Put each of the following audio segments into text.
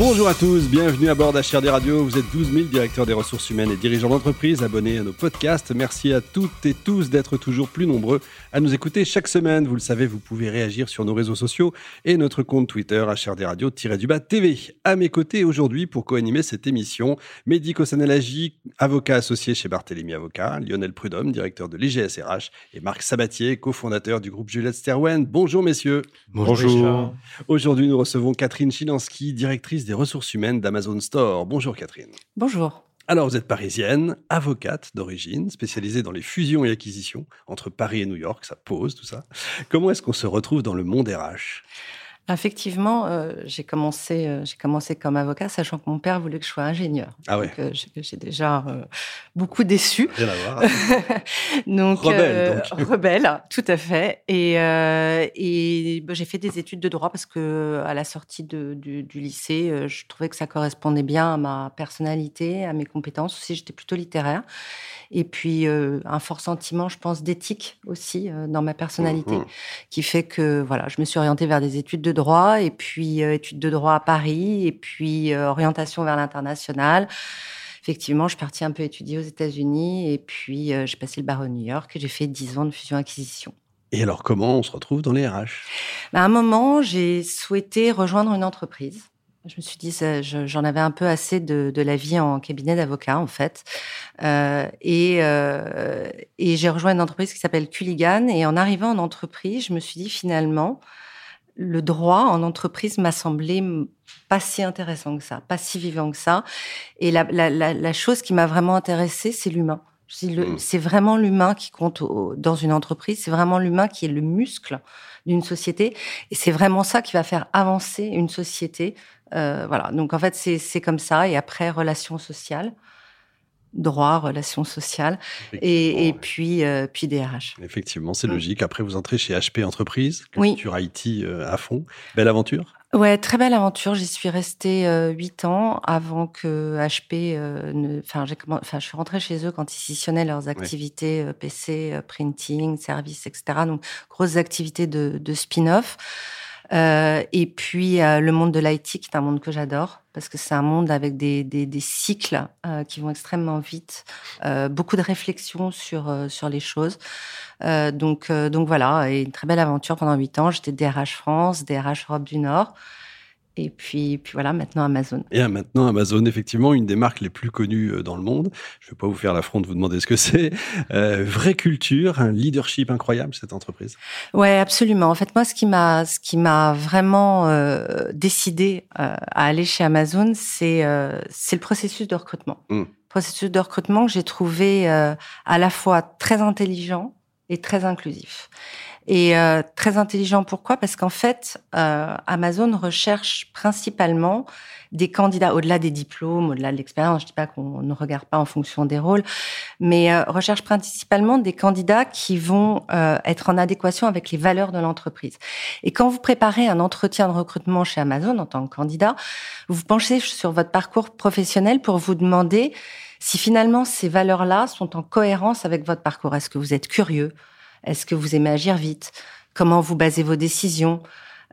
Bonjour à tous, bienvenue à bord d'HRD Radio. Vous êtes 12 000 directeurs des ressources humaines et dirigeants d'entreprise abonnés à nos podcasts. Merci à toutes et tous d'être toujours plus nombreux à nous écouter chaque semaine. Vous le savez, vous pouvez réagir sur nos réseaux sociaux et notre compte Twitter HRD Radio-du-bas TV. À mes côtés aujourd'hui pour co-animer cette émission, Mehdi Kossanalagi, avocat associé chez Barthélemy Avocat, Lionel Prudhomme, directeur de l'IGSRH et Marc Sabatier, cofondateur du groupe Juliette Sterwen. Bonjour messieurs. Bonjour. Aujourd'hui, nous recevons Catherine Chilansky, directrice des ressources humaines d'Amazon Store. Bonjour Catherine. Bonjour. Alors, vous êtes parisienne, avocate d'origine, spécialisée dans les fusions et acquisitions entre Paris et New York, ça pose tout ça. Comment est-ce qu'on se retrouve dans le monde RH Effectivement, euh, j'ai commencé, euh, j'ai commencé comme avocat, sachant que mon père voulait que je sois ingénieur. Ah ouais. Donc, euh, j'ai déjà beaucoup déçu. Rien à voir. donc, rebelle, donc. rebelle, tout à fait. Et, et bah, j'ai fait des études de droit parce que à la sortie de, du, du, lycée, je trouvais que ça correspondait bien à ma personnalité, à mes compétences. Aussi, j'étais plutôt littéraire. Et puis un fort sentiment, je pense, d'éthique aussi dans ma personnalité, Mhm. qui fait que voilà, je me suis orientée vers des études de droit et puis euh, études de droit à Paris et puis euh, orientation vers l'international. Effectivement, je suis partie un peu étudier aux États-Unis et puis euh, j'ai passé le barreau de New York et j'ai fait 10 ans de fusion-acquisition. Et alors, comment on se retrouve dans les RH? À un moment, j'ai souhaité rejoindre une entreprise. Je me suis dit, je- j'en avais un peu assez de, de la vie en cabinet d'avocat, en fait. Euh, et euh, et j'ai rejoint une entreprise qui s'appelle Culligan. Et en arrivant en entreprise, je me suis dit, finalement, le droit en entreprise m'a semblé pas si intéressant que ça, pas si vivant que ça. Et la, la, la, la chose qui m'a vraiment intéressée, c'est l'humain. Mm. C'est vraiment l'humain qui compte au- dans une entreprise, c'est vraiment l'humain qui est le muscle d'une société. Et c'est vraiment ça qui va faire avancer une société. Euh, voilà. Donc en fait, c'est c'est comme ça. Et après, relations sociales, droit, relations sociales, et, puis euh, puis DRH. Effectivement, c'est logique. Après, vous entrez chez HP Entreprise, Oui. culture IT euh, à fond. Belle aventure? Ouais, très belle aventure. J'y suis restée euh, huit ans avant que HP euh, ne. Enfin, enfin, je suis rentrée chez eux quand ils scissionnaient leurs activités euh, PC, euh, printing, services, etc. Donc grosses activités de, de spin-off. Euh, et puis euh, le monde de l'IT, qui est un monde que j'adore parce que c'est un monde avec des, des, des cycles euh, qui vont extrêmement vite, euh, beaucoup de réflexion sur euh, sur les choses. Euh, donc donc voilà, et une très belle aventure pendant huit ans. J'étais DRH France, DRH Europe du Nord. Et puis, puis voilà, maintenant Amazon. Et euh, maintenant, Amazon, effectivement, une des marques les plus connues euh, dans le monde. Je ne vais pas vous faire l'affront de vous demander ce que c'est. Euh, vraie culture, un leadership incroyable, cette entreprise. Ouais, absolument. En fait, moi, ce qui m'a, ce qui m'a vraiment euh, décidé euh, à aller chez Amazon, c'est c'est le processus de recrutement. Mm. Processus de recrutement que j'ai trouvé à la fois très intelligent et très inclusif. Et euh, très intelligent, pourquoi? Parce qu'en fait, euh, Amazon recherche principalement des candidats, au-delà des diplômes, au-delà de l'expérience, je dis pas qu'on ne regarde pas en fonction des rôles, mais euh, recherche principalement des candidats qui vont euh, être en adéquation avec les valeurs de l'entreprise. Et quand vous préparez un entretien de recrutement chez Amazon en tant que candidat, vous penchez sur votre parcours professionnel pour vous demander si finalement ces valeurs-là sont en cohérence avec votre parcours. Est-ce que vous êtes curieux? Est-ce que vous aimez agir vite? Comment vous basez vos décisions?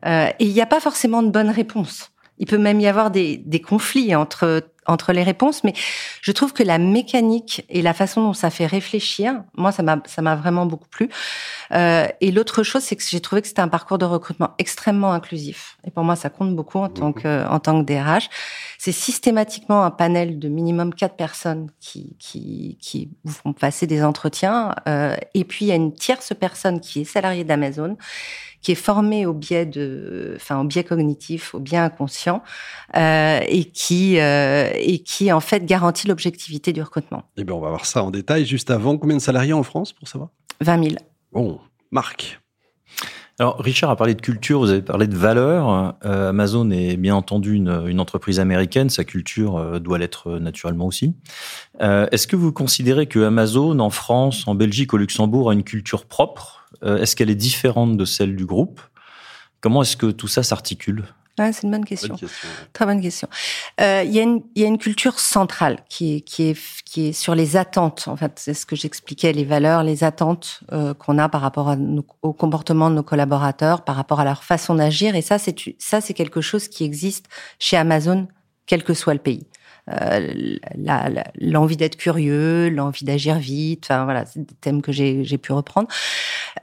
Euh, Et il n'y a pas forcément de bonne réponse. Il peut même y avoir des, des conflits entre entre les réponses, mais je trouve que la mécanique et la façon dont ça fait réfléchir, moi, ça m'a ça m'a vraiment beaucoup plu. Euh, et l'autre chose, c'est que j'ai trouvé que c'était un parcours de recrutement extrêmement inclusif. Et pour moi, ça compte beaucoup en tant que en tant que DRH. C'est systématiquement un panel de minimum quatre personnes qui qui qui vous font passer des entretiens. Euh, et puis il y a une tierce personne qui est salariée d'Amazon qui est formée au biais de, enfin au biais cognitif, au biais inconscient, euh, et qui euh, et qui en fait garantit l'objectivité du recrutement. Eh bien, on va voir ça en détail juste avant. Combien de salariés en France, pour savoir? 20 000. Bon, Marc. Alors, Richard a parlé de culture, vous avez parlé de valeurs. Euh, Amazon est bien entendu une, une entreprise américaine, sa culture euh, doit l'être euh, naturellement aussi. Euh, Est-ce que vous considérez que Amazon, en France, en Belgique, au Luxembourg, a une culture propre? Est-ce qu'elle est différente de celle du groupe? Comment est-ce que tout ça s'articule? C'est une bonne question. Très bonne question. Euh, il y, a une, y a une culture centrale qui est, qui est, qui est sur les attentes. En fait, c'est ce que j'expliquais, les valeurs, les attentes euh, qu'on a par rapport à au comportement de nos collaborateurs, par rapport à leur façon d'agir. Et ça, c'est ça, c'est quelque chose qui existe chez Amazon, quel que soit le pays. Euh, l'envie d'être curieux, l'envie d'agir vite. Enfin voilà, c'est des thèmes que j'ai pu reprendre.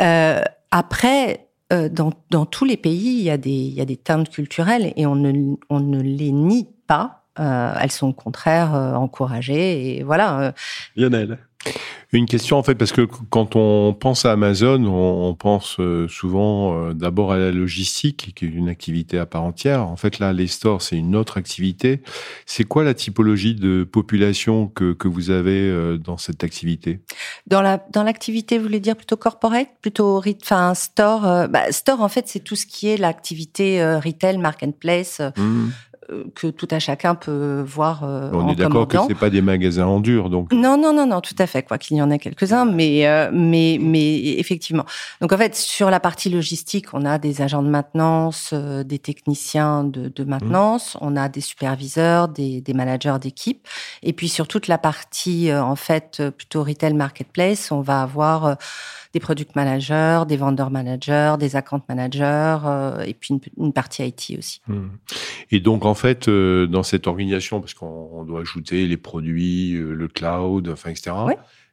Euh, après, euh, dans, tous les pays, il y, a des, y teintes culturelles et on ne, les nie pas. Elles sont au contraire encouragées et voilà. Lionel. Une question en fait, parce que quand on pense à Amazon, on, pense euh, souvent euh, d'abord à la logistique, qui est une activité à part entière. En fait, là, les stores, c'est une autre activité. C'est quoi la typologie de population que, que vous avez euh, dans cette activité? Dans la dans l'activité, vous voulez dire plutôt corporate, plutôt enfin store. Bah, store, en fait, c'est tout ce qui est l'activité retail, marketplace. Mmh. Euh, que tout à chacun peut voir euh, On est d'accord que c'est pas des magasins en dur, donc. Non, non, non, non, tout à fait, quoi qu'il y en ait quelques-uns, mais euh, mais mais effectivement. Donc en fait, sur la partie logistique, on a des agents de maintenance, des techniciens de, de maintenance, mmh. on a des superviseurs, des, des managers d'équipe, et puis sur toute la partie en fait plutôt retail marketplace, on va avoir des product managers, des vendor managers, des account managers, euh, et puis une, partie IT aussi. Hmm. Et donc en fait, euh, dans cette organisation, parce qu'on doit ajouter les produits, euh, le cloud, enfin etc.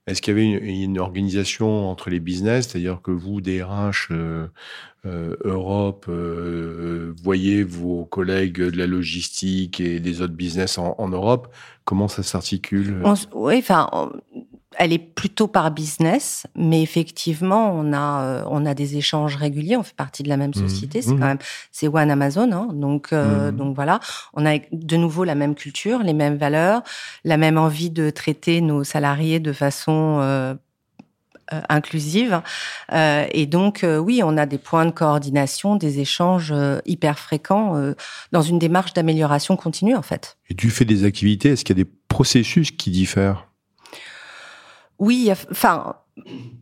Est-ce qu'il y avait une, organisation entre les business, c'est-à-dire que vous, DRH euh, Europe, voyez vos collègues de la logistique et des autres business en, en Europe, comment ça s'articule? Oui, enfin, elle est plutôt par business, mais effectivement, on a euh, on a des échanges réguliers. On fait partie de la même mmh. société. C'est mmh. quand même c'est One Amazon, hein, donc euh, mmh. donc voilà. On a de nouveau la même culture, les mêmes valeurs, la même envie de traiter nos salariés de façon euh, inclusive. et donc, oui, on a des points de coordination, des échanges hyper fréquents dans une démarche d'amélioration continue, en fait. Et tu fais des activités, est-ce qu'il y a des processus qui diffèrent? Oui, enfin,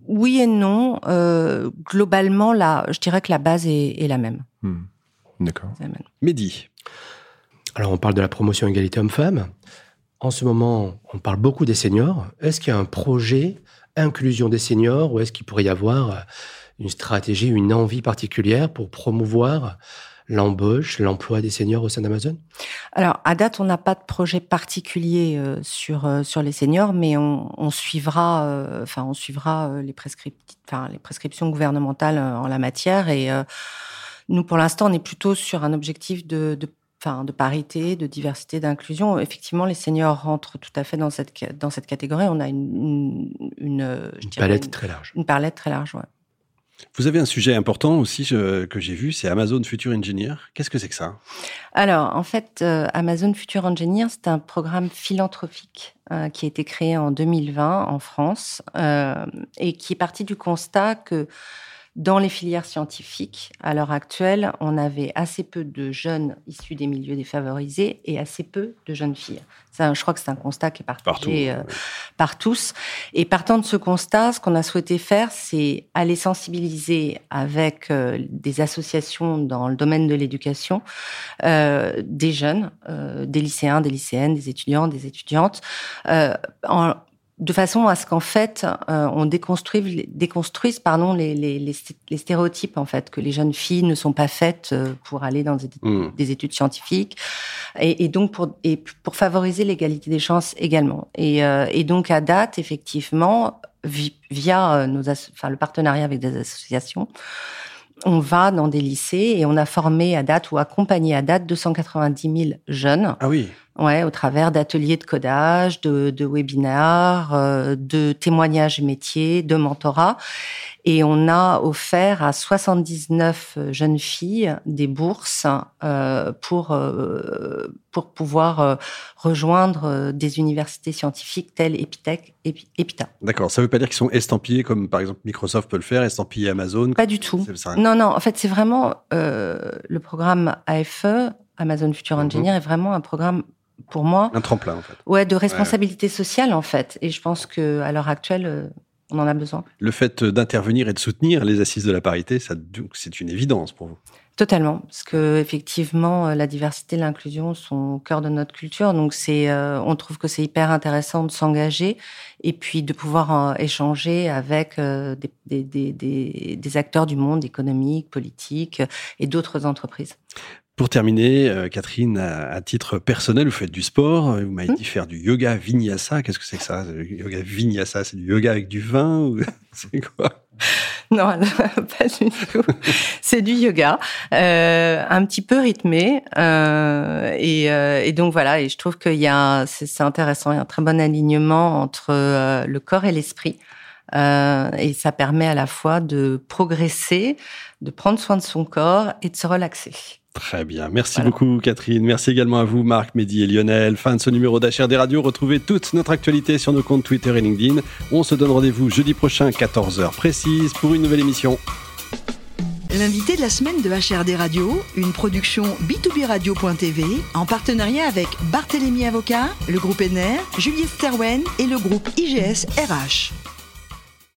oui et non. Euh, globalement, là, je dirais que la base est, la même. Hmm. D'accord. Mehdi. Alors, on parle de la promotion égalité homme-femme. En ce moment, on parle beaucoup des seniors. Est-ce qu'il y a un projet inclusion des seniors ou est-ce qu'il pourrait y avoir une stratégie, une envie particulière pour promouvoir l'embauche, l'emploi des seniors au sein d'Amazon? Alors, à date, on n'a pas de projet particulier euh, sur euh, sur les seniors, mais on, on suivra, euh, enfin, on suivra les, enfin, les prescriptions gouvernementales en la matière. Et nous, pour l'instant, on est plutôt sur un objectif de, de Enfin, de parité, de diversité, d'inclusion. Effectivement, les seniors rentrent tout à fait dans cette dans cette catégorie. On a une une, une, une palette très large. Une palette très large, ouais. Vous avez un sujet important aussi que j'ai vu, c'est Amazon Future Engineer. Qu'est-ce que c'est que ça? Alors, en fait, euh, Amazon Future Engineer, c'est un programme philanthropique euh, qui a été créé en 2020 en France euh, et qui est parti du constat que dans les filières scientifiques, à l'heure actuelle, on avait assez peu de jeunes issus des milieux défavorisés et assez peu de jeunes filles. Ça, je crois que c'est un constat qui est partagé euh, par tous. Et partant de ce constat, ce qu'on a souhaité faire, c'est aller sensibiliser avec euh, des associations dans le domaine de l'éducation, euh, des jeunes, des lycéens, des lycéennes, des étudiants, des étudiantes, en, de façon à ce qu'en fait euh, on déconstruise, déconstruise pardon les, les, les, stéréotypes en fait que les jeunes filles ne sont pas faites euh, pour aller dans des, mmh. des études scientifiques et, et, donc pour et pour favoriser l'égalité des chances également et, euh, et donc à date effectivement via nos enfin le partenariat avec des associations on va dans des lycées et on a formé à date ou accompagné à date 290 000 jeunes. Ah oui. Ouais, au travers d'ateliers de codage, de, de webinaires, euh, de témoignages métiers, de mentorat. Et on a offert à 79 jeunes filles des bourses euh, pour euh, pour pouvoir rejoindre des universités scientifiques telles Epitech et Epita. D'accord. Ça ne veut pas dire qu'ils sont estampillés comme par exemple Microsoft peut le faire, estampillés Amazon? Pas du tout. Non, non. En fait, c'est vraiment le programme AFE, Amazon Future mhm. Engineer, est vraiment un programme pour moi. Un tremplin, en fait. Ouais, de responsabilité sociale, en fait. Et je pense que à l'heure actuelle, on en a besoin. Le fait d'intervenir et de soutenir les assises de la parité, ça, c'est une évidence pour vous. Totalement, parce que effectivement, euh, la diversité et l'inclusion sont au cœur de notre culture. Donc, c'est, euh, on trouve que c'est hyper intéressant de s'engager et puis de pouvoir échanger avec euh, des, des, des, des, acteurs du monde économique, politique et d'autres entreprises. Pour terminer, Catherine, à, titre personnel, vous faites du sport. Vous m'avez mmh. dit faire du yoga vinyasa. Qu'est-ce que c'est que ça? Yoga vinyasa, c'est du yoga avec du vin ou c'est quoi? Non, pas du tout. C'est du yoga, euh, un petit peu rythmé, euh, et, euh, et, donc voilà. Et je trouve qu'il y a, c'est intéressant, il y a un très bon alignement entre euh, le corps et l'esprit, euh, et ça permet à la fois de progresser, de prendre soin de son corps et de se relaxer. Très bien. Merci beaucoup, Catherine. Merci également à vous, Marc, Mehdi et Lionel. Fin de ce numéro d'HRD Radio. Retrouvez toute notre actualité sur nos comptes Twitter et LinkedIn. On se donne rendez-vous jeudi prochain, 14h précise, pour une nouvelle émission. L'invité de la semaine de HRD Radio, une production b2b radio.tv en partenariat avec Barthélémy Avocat, le groupe NR, Juliette Sterwen et le groupe IGS RH.